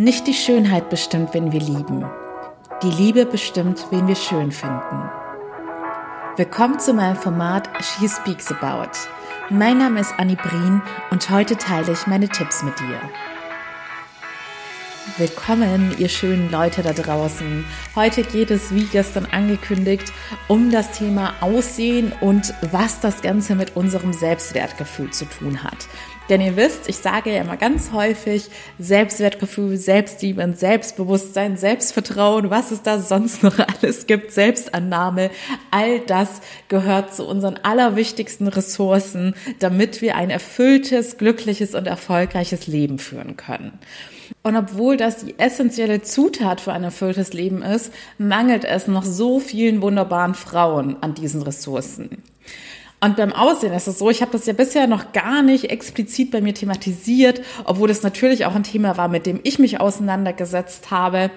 Nicht die Schönheit bestimmt, wen wir lieben. Die Liebe bestimmt, wen wir schön finden. Willkommen zu meinem Format She Speaks About. Mein Name ist Annie Brien und heute teile ich meine Tipps mit dir. Willkommen, ihr schönen Leute da draußen. Heute geht es, wie gestern angekündigt, um das Thema Aussehen und was das Ganze mit unserem Selbstwertgefühl zu tun hat. Denn ihr wisst, ich sage ja immer ganz häufig, Selbstwertgefühl, Selbstliebe Selbstbewusstsein, Selbstvertrauen, was es da sonst noch alles gibt, Selbstannahme, all das gehört zu unseren allerwichtigsten Ressourcen, damit wir ein erfülltes, glückliches und erfolgreiches Leben führen können. Und obwohl das die essentielle Zutat für ein erfülltes Leben ist, mangelt es noch so vielen wunderbaren Frauen an diesen Ressourcen. Und beim Aussehen ist es so, ich habe das ja bisher noch gar nicht explizit bei mir thematisiert, obwohl das natürlich auch ein Thema war, mit dem ich mich auseinandergesetzt habe.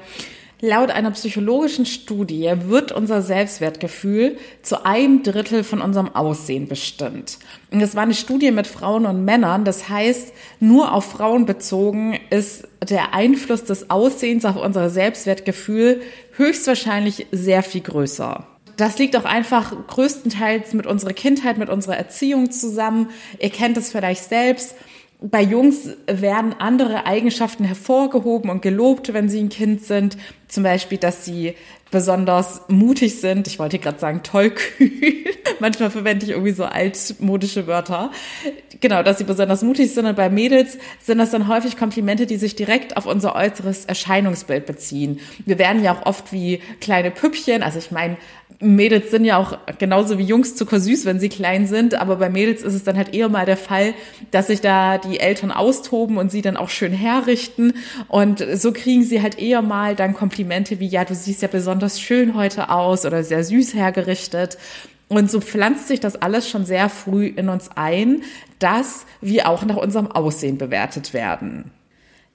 Laut einer psychologischen Studie wird unser Selbstwertgefühl zu einem Drittel von unserem Aussehen bestimmt. Und das war eine Studie mit Frauen und Männern. Das heißt, nur auf Frauen bezogen ist der Einfluss des Aussehens auf unser Selbstwertgefühl höchstwahrscheinlich sehr viel größer. Das liegt auch einfach größtenteils mit unserer Kindheit, mit unserer Erziehung zusammen. Ihr kennt es vielleicht selbst. Bei Jungs werden andere Eigenschaften hervorgehoben und gelobt, wenn sie ein Kind sind. Zum Beispiel, dass sie besonders mutig sind. Ich wollte gerade sagen tollkühn. Manchmal verwende ich irgendwie so altmodische Wörter. Genau, dass sie besonders mutig sind. Und bei Mädels sind das dann häufig Komplimente, die sich direkt auf unser äußeres Erscheinungsbild beziehen. Wir werden ja auch oft wie kleine Püppchen. Also ich meine, Mädels sind ja auch genauso wie Jungs zuckersüß, wenn sie klein sind, aber bei Mädels ist es dann halt eher mal der Fall, dass sich da die Eltern austoben und sie dann auch schön herrichten und so kriegen sie halt eher mal dann Komplimente wie, ja, du siehst ja besonders schön heute aus oder sehr süß hergerichtet. Und so pflanzt sich das alles schon sehr früh in uns ein, dass wir auch nach unserem Aussehen bewertet werden.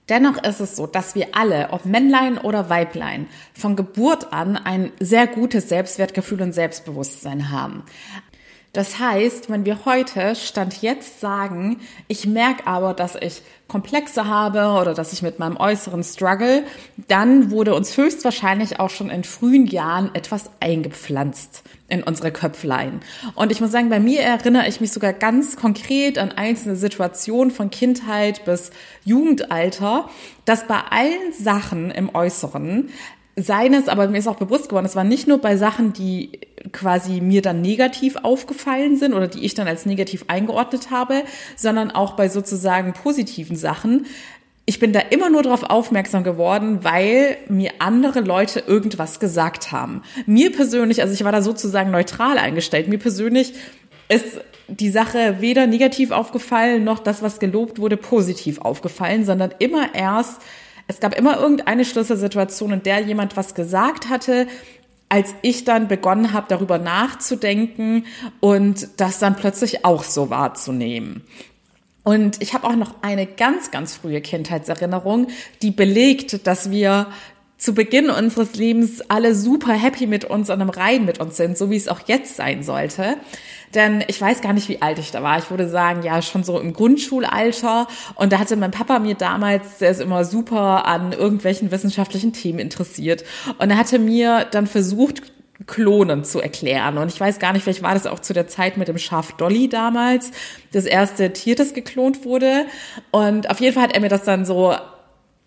Dennoch ist es so, dass wir alle, ob Männlein oder Weiblein, von Geburt an ein sehr gutes Selbstwertgefühl und Selbstbewusstsein haben. Das heißt, wenn wir heute Stand jetzt sagen, ich merke aber, dass ich Komplexe habe oder dass ich mit meinem Äußeren struggle, dann wurde uns höchstwahrscheinlich auch schon in frühen Jahren etwas eingepflanzt in unsere Köpflein. Und ich muss sagen, bei mir erinnere ich mich sogar ganz konkret an einzelne Situationen von Kindheit bis Jugendalter, dass bei allen Sachen im Äußeren seines, aber mir ist auch bewusst geworden, es war nicht nur bei Sachen, die quasi mir dann negativ aufgefallen sind oder die ich dann als negativ eingeordnet habe, sondern auch bei sozusagen positiven Sachen. Ich bin da immer nur darauf aufmerksam geworden, weil mir andere Leute irgendwas gesagt haben. Mir persönlich, also ich war da sozusagen neutral eingestellt, mir persönlich ist die Sache weder negativ aufgefallen, noch das, was gelobt wurde, positiv aufgefallen, sondern immer erst es gab immer irgendeine Schlüsselsituation, in der jemand was gesagt hatte, als ich dann begonnen habe, darüber nachzudenken und das dann plötzlich auch so wahrzunehmen. Und ich habe auch noch eine ganz, ganz frühe Kindheitserinnerung, die belegt, dass wir zu Beginn unseres Lebens alle super happy mit uns und im Reihen mit uns sind, so wie es auch jetzt sein sollte. Denn ich weiß gar nicht, wie alt ich da war. Ich würde sagen, ja, schon so im Grundschulalter. Und da hatte mein Papa mir damals, der ist immer super an irgendwelchen wissenschaftlichen Themen interessiert. Und er hatte mir dann versucht, Klonen zu erklären. Und ich weiß gar nicht, vielleicht war das auch zu der Zeit mit dem Schaf Dolly damals, das erste Tier, das geklont wurde. Und auf jeden Fall hat er mir das dann so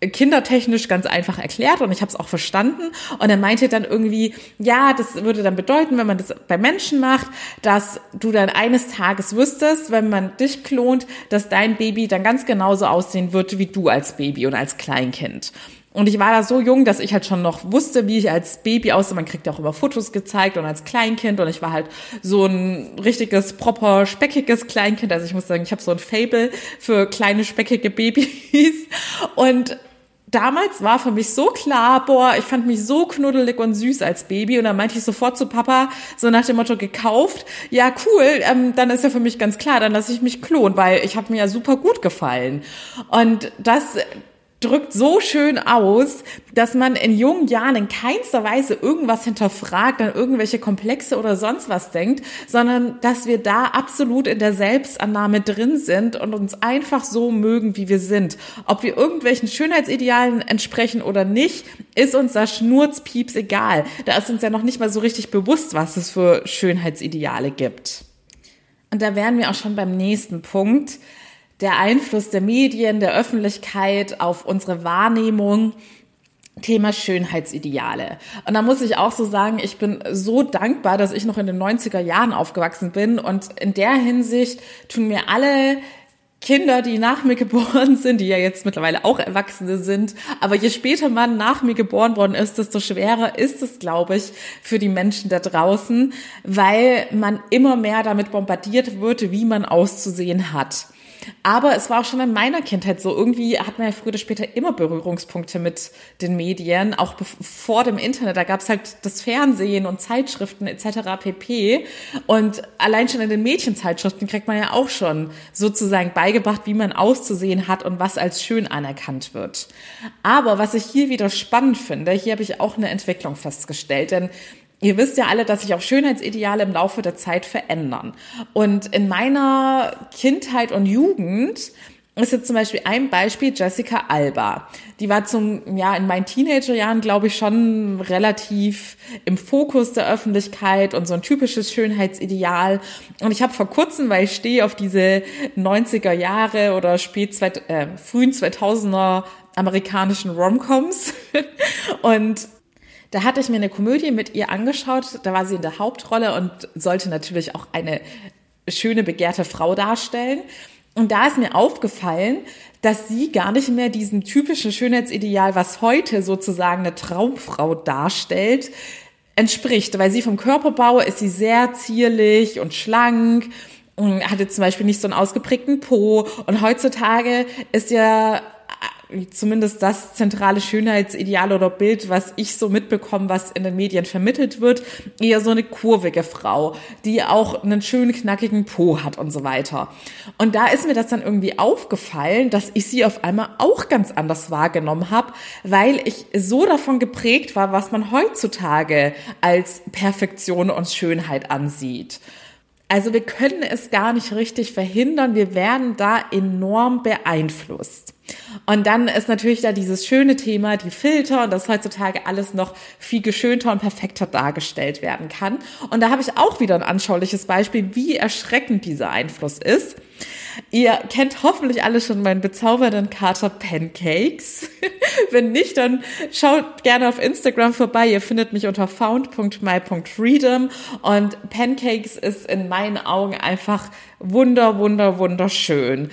kindertechnisch ganz einfach erklärt und ich habe es auch verstanden. Und er meinte dann irgendwie, ja, das würde dann bedeuten, wenn man das bei Menschen macht, dass du dann eines Tages wüsstest, wenn man dich klont, dass dein Baby dann ganz genauso aussehen wird wie du als Baby und als Kleinkind. Und ich war da so jung, dass ich halt schon noch wusste, wie ich als Baby aussehe. Man kriegt ja auch immer Fotos gezeigt und als Kleinkind. Und ich war halt so ein richtiges, proper, speckiges Kleinkind. Also ich muss sagen, ich habe so ein Fable für kleine, speckige Babys. Und damals war für mich so klar, boah, ich fand mich so knuddelig und süß als Baby und dann meinte ich sofort zu Papa, so nach dem Motto gekauft, ja cool, ähm, dann ist ja für mich ganz klar, dann lasse ich mich klonen, weil ich habe mir ja super gut gefallen. Und das drückt so schön aus, dass man in jungen Jahren in keinster Weise irgendwas hinterfragt, an irgendwelche Komplexe oder sonst was denkt, sondern dass wir da absolut in der Selbstannahme drin sind und uns einfach so mögen, wie wir sind. Ob wir irgendwelchen Schönheitsidealen entsprechen oder nicht, ist uns da Schnurzpieps egal. Da ist uns ja noch nicht mal so richtig bewusst, was es für Schönheitsideale gibt. Und da wären wir auch schon beim nächsten Punkt der Einfluss der Medien, der Öffentlichkeit auf unsere Wahrnehmung. Thema Schönheitsideale. Und da muss ich auch so sagen, ich bin so dankbar, dass ich noch in den 90er Jahren aufgewachsen bin. Und in der Hinsicht tun mir alle Kinder, die nach mir geboren sind, die ja jetzt mittlerweile auch Erwachsene sind, aber je später man nach mir geboren worden ist, desto schwerer ist es, glaube ich, für die Menschen da draußen, weil man immer mehr damit bombardiert wird, wie man auszusehen hat. Aber es war auch schon in meiner Kindheit so. Irgendwie hat man ja früher oder später immer Berührungspunkte mit den Medien, auch vor dem Internet. Da gab es halt das Fernsehen und Zeitschriften etc. pp. Und allein schon in den Mädchenzeitschriften kriegt man ja auch schon sozusagen beigebracht, wie man auszusehen hat und was als schön anerkannt wird. Aber was ich hier wieder spannend finde, hier habe ich auch eine Entwicklung festgestellt, denn Ihr wisst ja alle, dass sich auch Schönheitsideale im Laufe der Zeit verändern. Und in meiner Kindheit und Jugend ist jetzt zum Beispiel ein Beispiel Jessica Alba. Die war zum, ja, in meinen Teenagerjahren, glaube ich, schon relativ im Fokus der Öffentlichkeit und so ein typisches Schönheitsideal. Und ich habe vor kurzem, weil ich stehe auf diese 90er Jahre oder spät, äh, frühen 2000er amerikanischen Romcoms und da hatte ich mir eine Komödie mit ihr angeschaut, da war sie in der Hauptrolle und sollte natürlich auch eine schöne, begehrte Frau darstellen. Und da ist mir aufgefallen, dass sie gar nicht mehr diesem typischen Schönheitsideal, was heute sozusagen eine Traumfrau darstellt, entspricht. Weil sie vom Körperbau ist sie sehr zierlich und schlank und hatte zum Beispiel nicht so einen ausgeprägten Po. Und heutzutage ist ja zumindest das zentrale Schönheitsideal oder Bild, was ich so mitbekomme, was in den Medien vermittelt wird, eher so eine kurvige Frau, die auch einen schönen knackigen Po hat und so weiter. Und da ist mir das dann irgendwie aufgefallen, dass ich sie auf einmal auch ganz anders wahrgenommen habe, weil ich so davon geprägt war, was man heutzutage als Perfektion und Schönheit ansieht. Also wir können es gar nicht richtig verhindern, wir werden da enorm beeinflusst. Und dann ist natürlich da dieses schöne Thema, die Filter und dass heutzutage alles noch viel geschönter und perfekter dargestellt werden kann. Und da habe ich auch wieder ein anschauliches Beispiel, wie erschreckend dieser Einfluss ist. Ihr kennt hoffentlich alle schon meinen bezaubernden Kater Pancakes. Wenn nicht, dann schaut gerne auf Instagram vorbei. Ihr findet mich unter found.my.freedom und Pancakes ist in meinen Augen einfach wunder, wunder, wunderschön.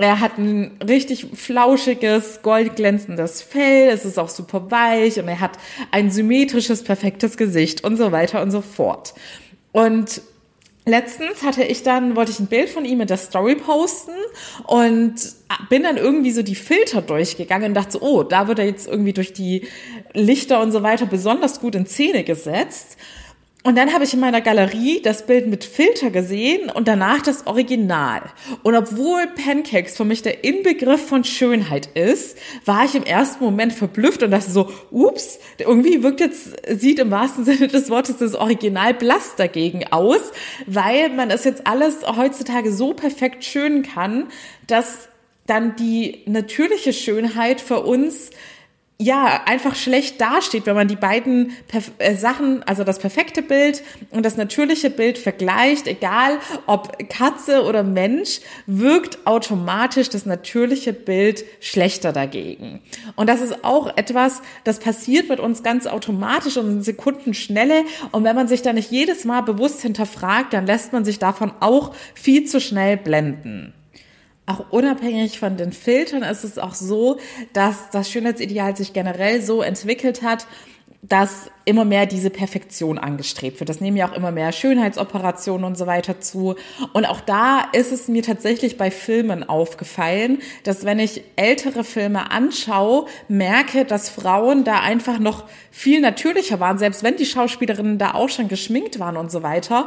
Er hat ein richtig flauschiges, goldglänzendes Fell, es ist auch super weich und er hat ein symmetrisches, perfektes Gesicht und so weiter und so fort. Und letztens hatte ich dann, wollte ich ein Bild von ihm in der Story posten und bin dann irgendwie so die Filter durchgegangen und dachte so, oh, da wird er jetzt irgendwie durch die Lichter und so weiter besonders gut in Szene gesetzt. Und dann habe ich in meiner Galerie das Bild mit Filter gesehen und danach das Original. Und obwohl Pancakes für mich der Inbegriff von Schönheit ist, war ich im ersten Moment verblüfft und dachte so, ups, irgendwie wirkt jetzt, sieht im wahrsten Sinne des Wortes das Original blass dagegen aus, weil man es jetzt alles heutzutage so perfekt schön kann, dass dann die natürliche Schönheit für uns ja, einfach schlecht dasteht, wenn man die beiden Perf äh, Sachen, also das perfekte Bild und das natürliche Bild vergleicht, egal ob Katze oder Mensch, wirkt automatisch das natürliche Bild schlechter dagegen. Und das ist auch etwas, das passiert mit uns ganz automatisch und in Sekundenschnelle. Und wenn man sich da nicht jedes Mal bewusst hinterfragt, dann lässt man sich davon auch viel zu schnell blenden auch unabhängig von den Filtern ist es auch so, dass das Schönheitsideal sich generell so entwickelt hat, dass immer mehr diese Perfektion angestrebt wird. Das nehmen ja auch immer mehr Schönheitsoperationen und so weiter zu. Und auch da ist es mir tatsächlich bei Filmen aufgefallen, dass wenn ich ältere Filme anschaue, merke, dass Frauen da einfach noch viel natürlicher waren, selbst wenn die Schauspielerinnen da auch schon geschminkt waren und so weiter.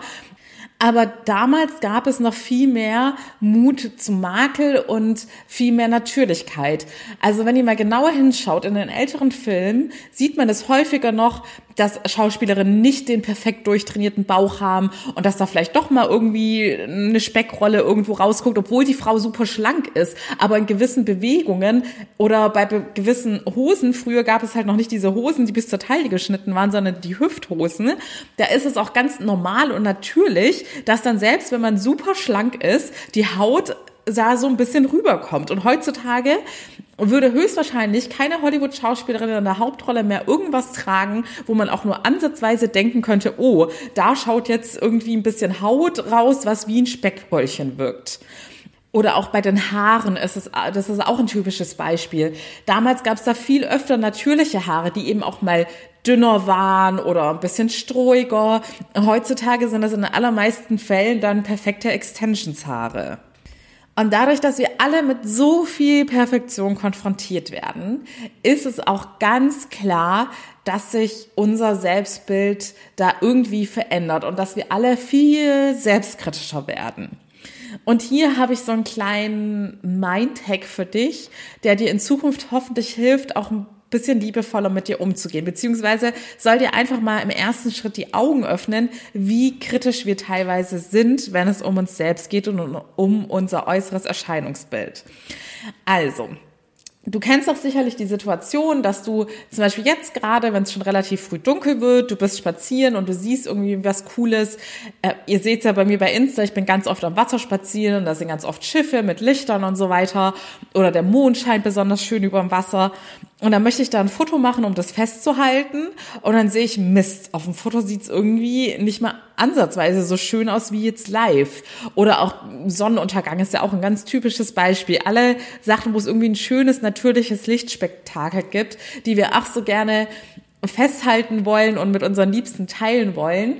Aber damals gab es noch viel mehr Mut zum Makel und viel mehr Natürlichkeit. Also wenn ihr mal genauer hinschaut, in den älteren Filmen sieht man es häufiger noch, dass Schauspielerinnen nicht den perfekt durchtrainierten Bauch haben und dass da vielleicht doch mal irgendwie eine Speckrolle irgendwo rausguckt, obwohl die Frau super schlank ist. Aber in gewissen Bewegungen oder bei gewissen Hosen, früher gab es halt noch nicht diese Hosen, die bis zur Taille geschnitten waren, sondern die Hüfthosen. Da ist es auch ganz normal und natürlich, dass dann selbst wenn man super schlank ist, die Haut da so ein bisschen rüberkommt. Und heutzutage würde höchstwahrscheinlich keine Hollywood-Schauspielerin in der Hauptrolle mehr irgendwas tragen, wo man auch nur ansatzweise denken könnte, oh, da schaut jetzt irgendwie ein bisschen Haut raus, was wie ein Speckbällchen wirkt. Oder auch bei den Haaren ist es, das ist auch ein typisches Beispiel. Damals gab es da viel öfter natürliche Haare, die eben auch mal dünner waren oder ein bisschen strohiger. Heutzutage sind das in den allermeisten Fällen dann perfekte Extensionshaare. Und dadurch, dass wir alle mit so viel Perfektion konfrontiert werden, ist es auch ganz klar, dass sich unser Selbstbild da irgendwie verändert und dass wir alle viel selbstkritischer werden. Und hier habe ich so einen kleinen Mindhack für dich, der dir in Zukunft hoffentlich hilft, auch ein bisschen liebevoller mit dir umzugehen. Beziehungsweise soll dir einfach mal im ersten Schritt die Augen öffnen, wie kritisch wir teilweise sind, wenn es um uns selbst geht und um unser äußeres Erscheinungsbild. Also, Du kennst doch sicherlich die Situation, dass du zum Beispiel jetzt gerade, wenn es schon relativ früh dunkel wird, du bist spazieren und du siehst irgendwie was Cooles. Äh, ihr seht ja bei mir bei Insta, ich bin ganz oft am Wasser spazieren und da sind ganz oft Schiffe mit Lichtern und so weiter. Oder der Mond scheint besonders schön über dem Wasser. Und dann möchte ich da ein Foto machen, um das festzuhalten. Und dann sehe ich, Mist, auf dem Foto sieht's irgendwie nicht mal ansatzweise so schön aus wie jetzt live. Oder auch Sonnenuntergang ist ja auch ein ganz typisches Beispiel. Alle Sachen, wo es irgendwie ein schönes, natürliches Lichtspektakel gibt, die wir auch so gerne festhalten wollen und mit unseren Liebsten teilen wollen.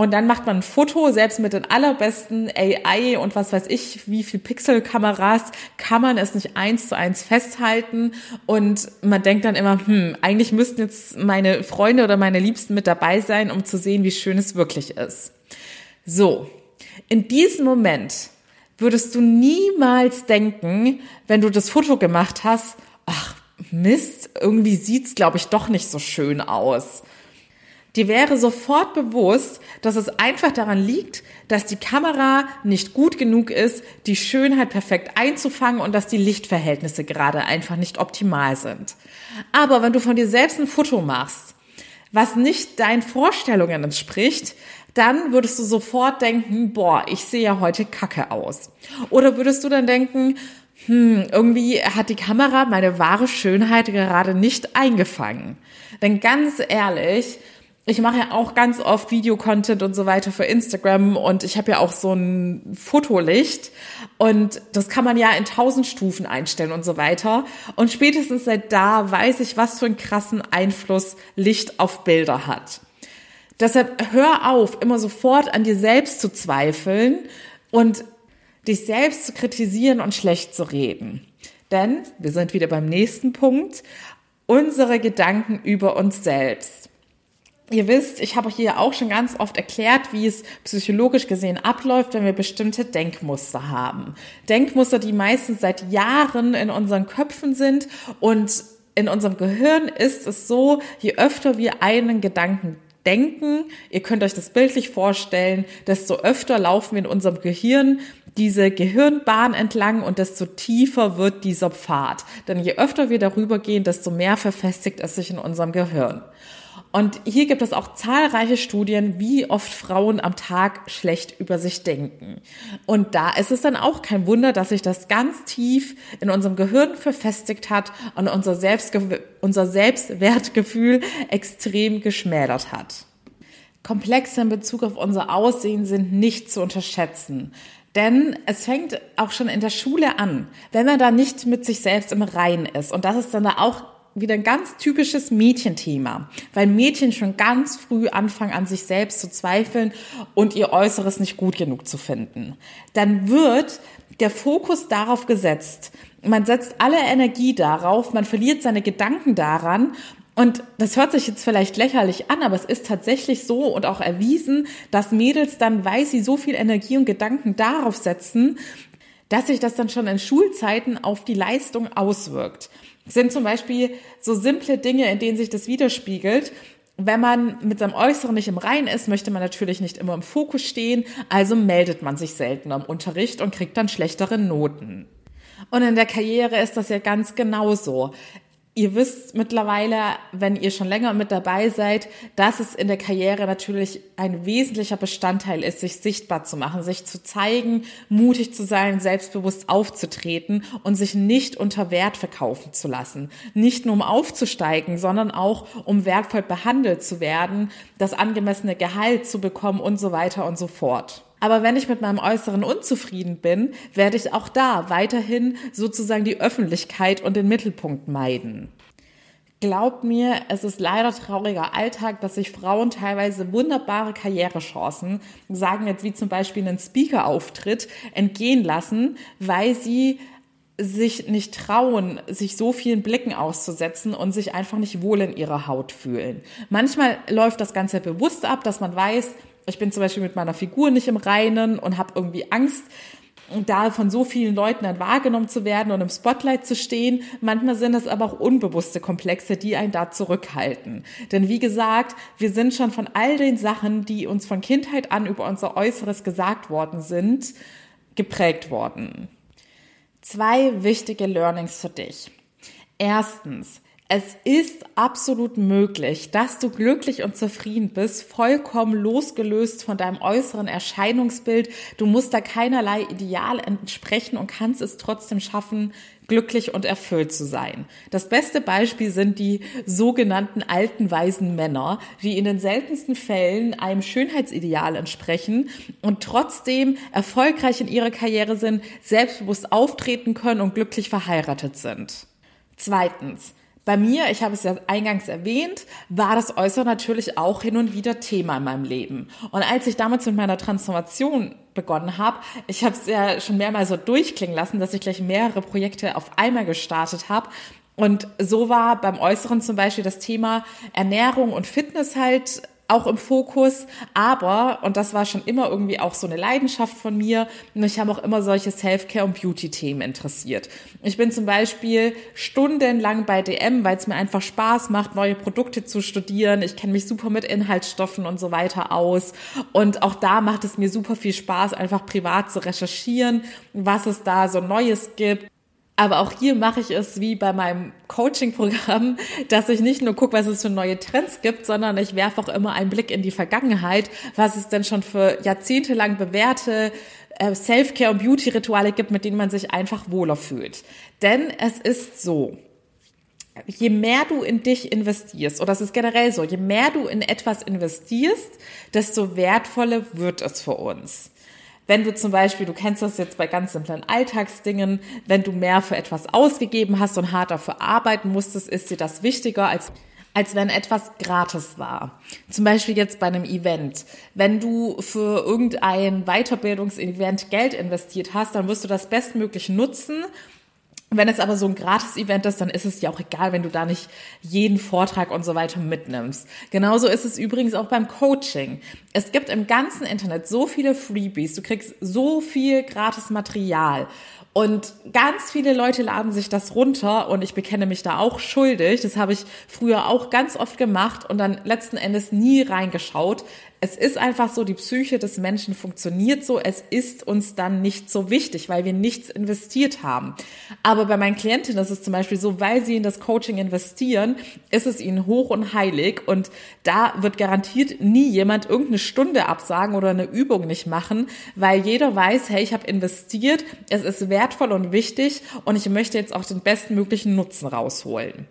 Und dann macht man ein Foto, selbst mit den allerbesten AI und was weiß ich, wie viel Pixelkameras, kann man es nicht eins zu eins festhalten. Und man denkt dann immer, hm, eigentlich müssten jetzt meine Freunde oder meine Liebsten mit dabei sein, um zu sehen, wie schön es wirklich ist. So. In diesem Moment würdest du niemals denken, wenn du das Foto gemacht hast, ach, Mist, irgendwie sieht's, glaube ich, doch nicht so schön aus die wäre sofort bewusst, dass es einfach daran liegt, dass die Kamera nicht gut genug ist, die Schönheit perfekt einzufangen und dass die Lichtverhältnisse gerade einfach nicht optimal sind. Aber wenn du von dir selbst ein Foto machst, was nicht deinen Vorstellungen entspricht, dann würdest du sofort denken, boah, ich sehe ja heute kacke aus. Oder würdest du dann denken, hm, irgendwie hat die Kamera meine wahre Schönheit gerade nicht eingefangen. Denn ganz ehrlich, ich mache ja auch ganz oft Videocontent und so weiter für Instagram und ich habe ja auch so ein Fotolicht und das kann man ja in tausend Stufen einstellen und so weiter. Und spätestens seit da weiß ich, was für einen krassen Einfluss Licht auf Bilder hat. Deshalb hör auf, immer sofort an dir selbst zu zweifeln und dich selbst zu kritisieren und schlecht zu reden. Denn wir sind wieder beim nächsten Punkt. Unsere Gedanken über uns selbst Ihr wisst, ich habe hier auch schon ganz oft erklärt, wie es psychologisch gesehen abläuft, wenn wir bestimmte Denkmuster haben. Denkmuster, die meistens seit Jahren in unseren Köpfen sind und in unserem Gehirn ist es so, je öfter wir einen Gedanken denken, ihr könnt euch das bildlich vorstellen, desto öfter laufen wir in unserem Gehirn diese Gehirnbahn entlang und desto tiefer wird dieser Pfad. Denn je öfter wir darüber gehen, desto mehr verfestigt es sich in unserem Gehirn. Und hier gibt es auch zahlreiche Studien, wie oft Frauen am Tag schlecht über sich denken. Und da ist es dann auch kein Wunder, dass sich das ganz tief in unserem Gehirn verfestigt hat und unser, Selbstge unser Selbstwertgefühl extrem geschmälert hat. Komplexe in Bezug auf unser Aussehen sind nicht zu unterschätzen. Denn es fängt auch schon in der Schule an, wenn man da nicht mit sich selbst im Reinen ist. Und das ist dann da auch wieder ein ganz typisches Mädchenthema, weil Mädchen schon ganz früh anfangen an sich selbst zu zweifeln und ihr Äußeres nicht gut genug zu finden. Dann wird der Fokus darauf gesetzt. Man setzt alle Energie darauf, man verliert seine Gedanken daran Und das hört sich jetzt vielleicht lächerlich an, aber es ist tatsächlich so und auch erwiesen, dass Mädels dann, weil sie so viel Energie und Gedanken darauf setzen, dass sich das dann schon in Schulzeiten auf die Leistung auswirkt. Das sind zum Beispiel so simple Dinge, in denen sich das widerspiegelt. Wenn man mit seinem Äußeren nicht im Rein ist, möchte man natürlich nicht immer im Fokus stehen, also meldet man sich seltener im Unterricht und kriegt dann schlechtere Noten. Und in der Karriere ist das ja ganz genauso. Ihr wisst mittlerweile, wenn ihr schon länger mit dabei seid, dass es in der Karriere natürlich ein wesentlicher Bestandteil ist, sich sichtbar zu machen, sich zu zeigen, mutig zu sein, selbstbewusst aufzutreten und sich nicht unter Wert verkaufen zu lassen. Nicht nur um aufzusteigen, sondern auch um wertvoll behandelt zu werden, das angemessene Gehalt zu bekommen und so weiter und so fort. Aber wenn ich mit meinem Äußeren unzufrieden bin, werde ich auch da weiterhin sozusagen die Öffentlichkeit und den Mittelpunkt meiden. Glaubt mir, es ist leider trauriger Alltag, dass sich Frauen teilweise wunderbare Karrierechancen, sagen jetzt wie zum Beispiel einen Speaker-Auftritt, entgehen lassen, weil sie sich nicht trauen, sich so vielen Blicken auszusetzen und sich einfach nicht wohl in ihrer Haut fühlen. Manchmal läuft das Ganze bewusst ab, dass man weiß, ich bin zum Beispiel mit meiner Figur nicht im Reinen und habe irgendwie Angst, da von so vielen Leuten dann wahrgenommen zu werden und im Spotlight zu stehen. Manchmal sind es aber auch unbewusste Komplexe, die einen da zurückhalten. Denn wie gesagt, wir sind schon von all den Sachen, die uns von Kindheit an über unser Äußeres gesagt worden sind, geprägt worden. Zwei wichtige Learnings für dich. Erstens, es ist absolut möglich, dass du glücklich und zufrieden bist, vollkommen losgelöst von deinem äußeren Erscheinungsbild. Du musst da keinerlei Ideal entsprechen und kannst es trotzdem schaffen, glücklich und erfüllt zu sein. Das beste Beispiel sind die sogenannten alten weisen Männer, die in den seltensten Fällen einem Schönheitsideal entsprechen und trotzdem erfolgreich in ihrer Karriere sind, selbstbewusst auftreten können und glücklich verheiratet sind. Zweitens, bei mir, ich habe es ja eingangs erwähnt, war das Äußere natürlich auch hin und wieder Thema in meinem Leben. Und als ich damals mit meiner Transformation begonnen habe, ich habe es ja schon mehrmals so durchklingen lassen, dass ich gleich mehrere Projekte auf einmal gestartet habe. Und so war beim Äußeren zum Beispiel das Thema Ernährung und Fitness halt auch im Fokus, aber, und das war schon immer irgendwie auch so eine Leidenschaft von mir, mich haben auch immer solche Self-Care- und Beauty-Themen interessiert. Ich bin zum Beispiel stundenlang bei DM, weil es mir einfach Spaß macht, neue Produkte zu studieren. Ich kenne mich super mit Inhaltsstoffen und so weiter aus. Und auch da macht es mir super viel Spaß, einfach privat zu recherchieren, was es da so Neues gibt aber auch hier mache ich es wie bei meinem Coaching-Programm, dass ich nicht nur gucke, was es für neue Trends gibt, sondern ich werfe auch immer einen Blick in die Vergangenheit, was es denn schon für jahrzehntelang bewährte äh, Self-Care- und Beauty-Rituale gibt, mit denen man sich einfach wohler fühlt. Denn es ist so, je mehr du in dich investierst, oder das ist generell so, je mehr du in etwas investierst, desto wertvoller wird es für uns. Wenn du zum Beispiel, du kennst das jetzt bei ganz simplen Alltagsdingen, wenn du mehr für etwas ausgegeben hast und hart dafür arbeiten musstest, ist dir das wichtiger als als wenn etwas gratis war. Zum Beispiel jetzt bei einem Event. Wenn du für irgendein Weiterbildungsevent Geld investiert hast, dann wirst du das bestmöglich nutzen wenn es aber so ein Gratis-Event ist, dann ist es ja auch egal, wenn du da nicht jeden Vortrag und so weiter mitnimmst. Genauso ist es übrigens auch beim Coaching. Es gibt im ganzen Internet so viele Freebies, du kriegst so viel gratis Material. Und ganz viele Leute laden sich das runter und ich bekenne mich da auch schuldig. Das habe ich früher auch ganz oft gemacht und dann letzten Endes nie reingeschaut es ist einfach so, die Psyche des Menschen funktioniert so, es ist uns dann nicht so wichtig, weil wir nichts investiert haben. Aber bei meinen Klientinnen ist es zum Beispiel so, weil sie in das Coaching investieren, ist es ihnen hoch und heilig und da wird garantiert nie jemand irgendeine Stunde absagen oder eine Übung nicht machen, weil jeder weiß, hey, ich habe investiert, es ist wertvoll und wichtig und ich möchte jetzt auch den bestmöglichen Nutzen rausholen.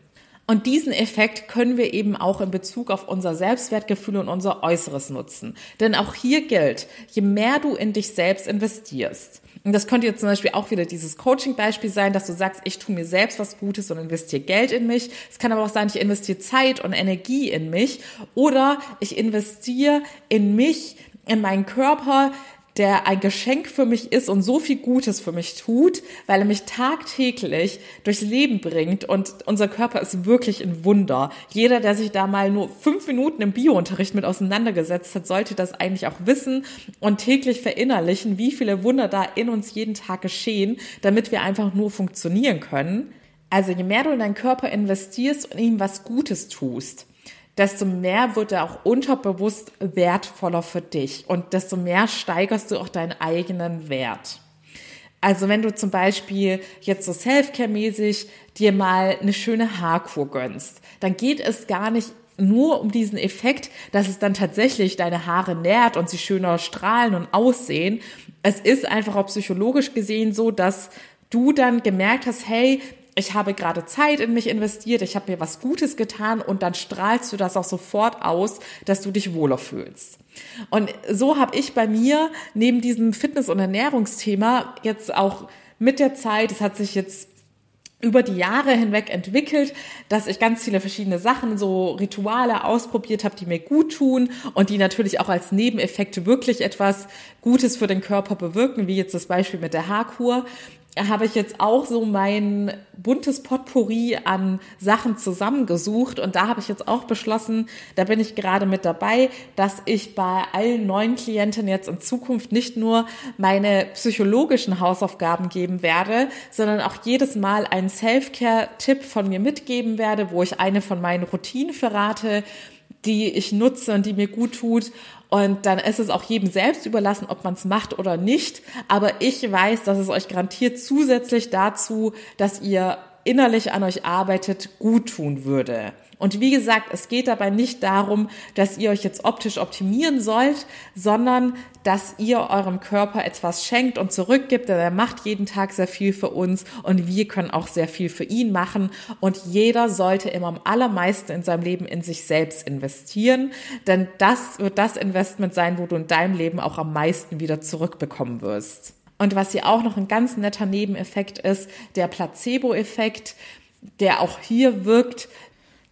Und diesen Effekt können wir eben auch in Bezug auf unser Selbstwertgefühl und unser Äußeres nutzen. Denn auch hier gilt, je mehr du in dich selbst investierst, und das könnte jetzt zum Beispiel auch wieder dieses Coaching-Beispiel sein, dass du sagst, ich tue mir selbst was Gutes und investiere Geld in mich. Es kann aber auch sein, ich investiere Zeit und Energie in mich oder ich investiere in mich, in meinen Körper, der ein Geschenk für mich ist und so viel Gutes für mich tut, weil er mich tagtäglich durchs Leben bringt und unser Körper ist wirklich ein Wunder. Jeder, der sich da mal nur fünf Minuten im Biounterricht mit auseinandergesetzt hat, sollte das eigentlich auch wissen und täglich verinnerlichen, wie viele Wunder da in uns jeden Tag geschehen, damit wir einfach nur funktionieren können. Also je mehr du in deinen Körper investierst und ihm was Gutes tust, desto mehr wird er auch unterbewusst wertvoller für dich und desto mehr steigerst du auch deinen eigenen Wert. Also wenn du zum Beispiel jetzt so Selfcare-mäßig dir mal eine schöne Haarkur gönnst, dann geht es gar nicht nur um diesen Effekt, dass es dann tatsächlich deine Haare nährt und sie schöner strahlen und aussehen. Es ist einfach auch psychologisch gesehen so, dass du dann gemerkt hast, hey, ich habe gerade Zeit in mich investiert, ich habe mir was Gutes getan und dann strahlst du das auch sofort aus, dass du dich wohler fühlst. Und so habe ich bei mir neben diesem Fitness- und Ernährungsthema jetzt auch mit der Zeit, es hat sich jetzt über die Jahre hinweg entwickelt, dass ich ganz viele verschiedene Sachen, so Rituale ausprobiert habe, die mir gut tun und die natürlich auch als Nebeneffekte wirklich etwas Gutes für den Körper bewirken, wie jetzt das Beispiel mit der Haarkur habe ich jetzt auch so mein buntes Potpourri an Sachen zusammengesucht und da habe ich jetzt auch beschlossen, da bin ich gerade mit dabei, dass ich bei allen neuen Klienten jetzt in Zukunft nicht nur meine psychologischen Hausaufgaben geben werde, sondern auch jedes Mal einen Self-Care-Tipp von mir mitgeben werde, wo ich eine von meinen Routinen verrate, die ich nutze und die mir gut tut. Und dann ist es auch jedem selbst überlassen, ob man es macht oder nicht. Aber ich weiß, dass es euch garantiert zusätzlich dazu, dass ihr innerlich an euch arbeitet, gut tun würde. Und wie gesagt, es geht dabei nicht darum, dass ihr euch jetzt optisch optimieren sollt, sondern dass ihr eurem Körper etwas schenkt und zurückgibt, denn er macht jeden Tag sehr viel für uns und wir können auch sehr viel für ihn machen. Und jeder sollte immer am allermeisten in seinem Leben in sich selbst investieren, denn das wird das Investment sein, wo du in deinem Leben auch am meisten wieder zurückbekommen wirst. Und was hier auch noch ein ganz netter Nebeneffekt ist, der Placebo-Effekt, der auch hier wirkt,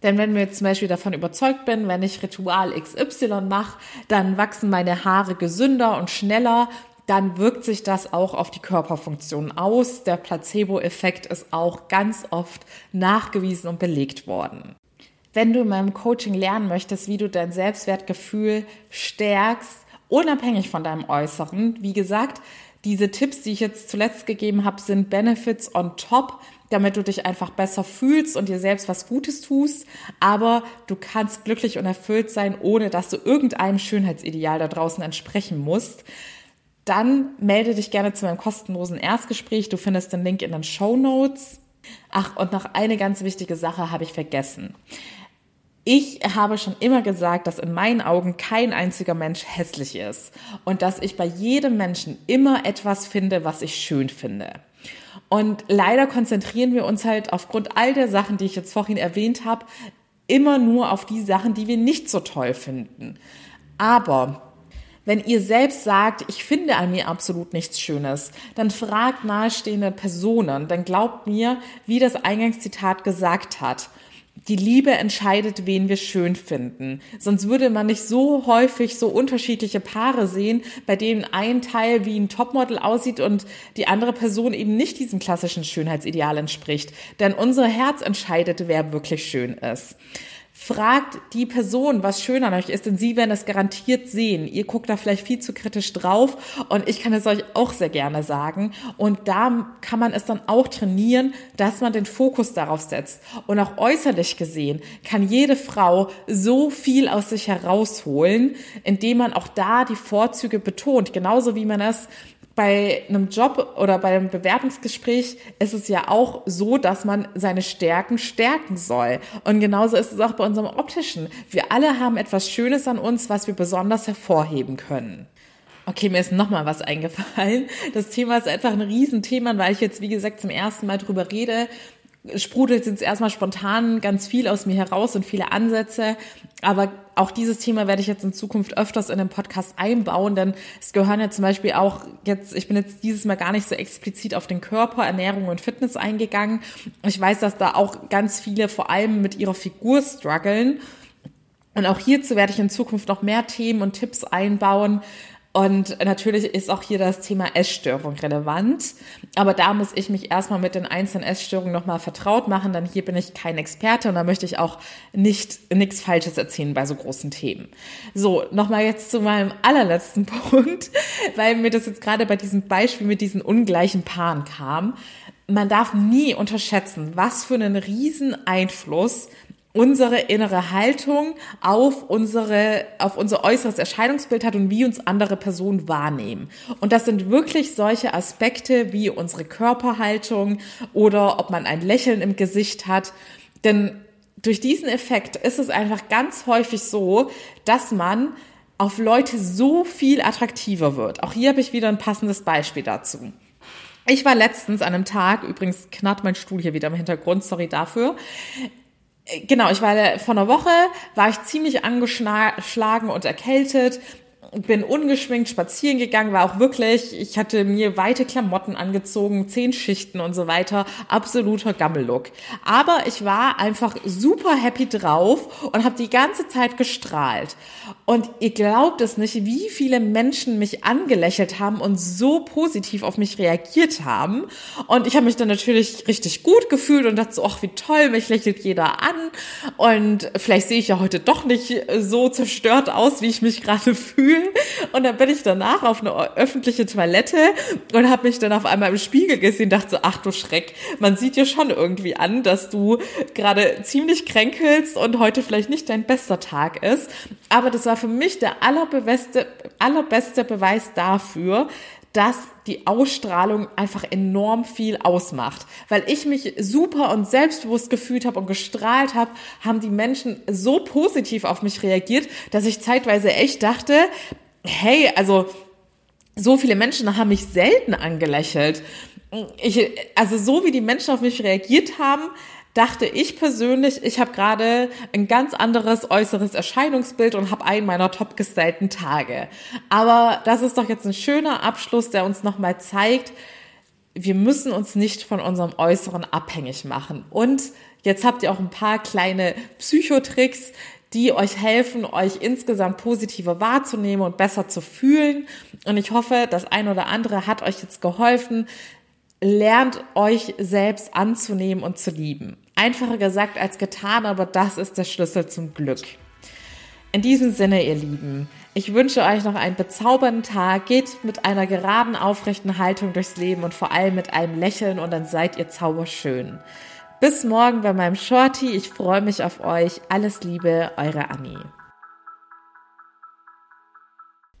denn wenn mir zum Beispiel davon überzeugt bin, wenn ich Ritual XY mache, dann wachsen meine Haare gesünder und schneller, dann wirkt sich das auch auf die Körperfunktion aus. Der Placebo-Effekt ist auch ganz oft nachgewiesen und belegt worden. Wenn du in meinem Coaching lernen möchtest, wie du dein Selbstwertgefühl stärkst, unabhängig von deinem Äußeren, wie gesagt, diese Tipps, die ich jetzt zuletzt gegeben habe, sind Benefits on top damit du dich einfach besser fühlst und dir selbst was Gutes tust. Aber du kannst glücklich und erfüllt sein, ohne dass du irgendeinem Schönheitsideal da draußen entsprechen musst. Dann melde dich gerne zu meinem kostenlosen Erstgespräch. Du findest den Link in den Show Notes. Ach, und noch eine ganz wichtige Sache habe ich vergessen. Ich habe schon immer gesagt, dass in meinen Augen kein einziger Mensch hässlich ist und dass ich bei jedem Menschen immer etwas finde, was ich schön finde. Und leider konzentrieren wir uns halt aufgrund all der Sachen, die ich jetzt vorhin erwähnt habe, immer nur auf die Sachen, die wir nicht so toll finden. Aber wenn ihr selbst sagt, ich finde an mir absolut nichts Schönes, dann fragt nahestehende Personen, dann glaubt mir, wie das Eingangszitat gesagt hat die Liebe entscheidet, wen wir schön finden. Sonst würde man nicht so häufig so unterschiedliche Paare sehen, bei denen ein Teil wie ein Topmodel aussieht und die andere Person eben nicht diesem klassischen Schönheitsideal entspricht. Denn unser Herz entscheidet, wer wirklich schön ist. Fragt die Person, was schön an euch ist, denn sie werden es garantiert sehen. Ihr guckt da vielleicht viel zu kritisch drauf und ich kann es euch auch sehr gerne sagen. Und da kann man es dann auch trainieren, dass man den Fokus darauf setzt. Und auch äußerlich gesehen kann jede Frau so viel aus sich herausholen, indem man auch da die Vorzüge betont. Genauso wie man es bei einem Job oder bei einem Bewerbungsgespräch ist es ja auch so, dass man seine Stärken stärken soll. Und genauso ist es auch bei unserem optischen. Wir alle haben etwas Schönes an uns, was wir besonders hervorheben können. Okay, mir ist nochmal was eingefallen. Das Thema ist einfach ein Riesenthema, weil ich jetzt, wie gesagt, zum ersten Mal drüber rede sprudelt jetzt erstmal spontan ganz viel aus mir heraus und viele Ansätze. Aber auch dieses Thema werde ich jetzt in Zukunft öfters in den Podcast einbauen, denn es gehören ja zum Beispiel auch jetzt, ich bin jetzt dieses Mal gar nicht so explizit auf den Körper, Ernährung und Fitness eingegangen. Ich weiß, dass da auch ganz viele vor allem mit ihrer Figur strugglen. Und auch hierzu werde ich in Zukunft noch mehr Themen und Tipps einbauen. Und natürlich ist auch hier das Thema Essstörung relevant. Aber da muss ich mich erstmal mit den einzelnen Essstörungen nochmal vertraut machen, denn hier bin ich kein Experte und da möchte ich auch nicht nichts Falsches erzählen bei so großen Themen. So, nochmal jetzt zu meinem allerletzten Punkt, weil mir das jetzt gerade bei diesem Beispiel mit diesen ungleichen Paaren kam. Man darf nie unterschätzen, was für einen riesen Einfluss unsere innere Haltung auf unsere, auf unser äußeres Erscheinungsbild hat und wie uns andere Personen wahrnehmen. Und das sind wirklich solche Aspekte wie unsere Körperhaltung oder ob man ein Lächeln im Gesicht hat. Denn durch diesen Effekt ist es einfach ganz häufig so, dass man auf Leute so viel attraktiver wird. Auch hier habe ich wieder ein passendes Beispiel dazu. Ich war letztens an einem Tag, übrigens knarrt mein Stuhl hier wieder im Hintergrund, sorry dafür, Genau, ich war vor einer Woche, war ich ziemlich angeschlagen und erkältet, bin ungeschminkt spazieren gegangen, war auch wirklich, ich hatte mir weite Klamotten angezogen, zehn Schichten und so weiter, absoluter Gammellook. Aber ich war einfach super happy drauf und habe die ganze Zeit gestrahlt. Und ihr glaubt es nicht, wie viele Menschen mich angelächelt haben und so positiv auf mich reagiert haben. Und ich habe mich dann natürlich richtig gut gefühlt und dachte so, ach wie toll, mich lächelt jeder an. Und vielleicht sehe ich ja heute doch nicht so zerstört aus, wie ich mich gerade fühle. Und dann bin ich danach auf eine öffentliche Toilette und habe mich dann auf einmal im Spiegel gesehen, dachte so, ach du Schreck, man sieht dir schon irgendwie an, dass du gerade ziemlich kränkelst und heute vielleicht nicht dein bester Tag ist. Aber das war für mich der allerbeste, allerbeste Beweis dafür, dass die Ausstrahlung einfach enorm viel ausmacht. Weil ich mich super und selbstbewusst gefühlt habe und gestrahlt habe, haben die Menschen so positiv auf mich reagiert, dass ich zeitweise echt dachte, hey, also so viele Menschen haben mich selten angelächelt. Ich, also so wie die Menschen auf mich reagiert haben, dachte ich persönlich, ich habe gerade ein ganz anderes äußeres Erscheinungsbild und habe einen meiner top gestylten Tage. Aber das ist doch jetzt ein schöner Abschluss, der uns nochmal zeigt, wir müssen uns nicht von unserem Äußeren abhängig machen. Und jetzt habt ihr auch ein paar kleine Psychotricks, die euch helfen, euch insgesamt positiver wahrzunehmen und besser zu fühlen. Und ich hoffe, das ein oder andere hat euch jetzt geholfen. Lernt euch selbst anzunehmen und zu lieben. Einfacher gesagt als getan, aber das ist der Schlüssel zum Glück. In diesem Sinne, ihr Lieben, ich wünsche euch noch einen bezaubernden Tag. Geht mit einer geraden, aufrechten Haltung durchs Leben und vor allem mit einem Lächeln und dann seid ihr zauberschön. Bis morgen bei meinem Shorty. Ich freue mich auf euch. Alles Liebe, eure Annie.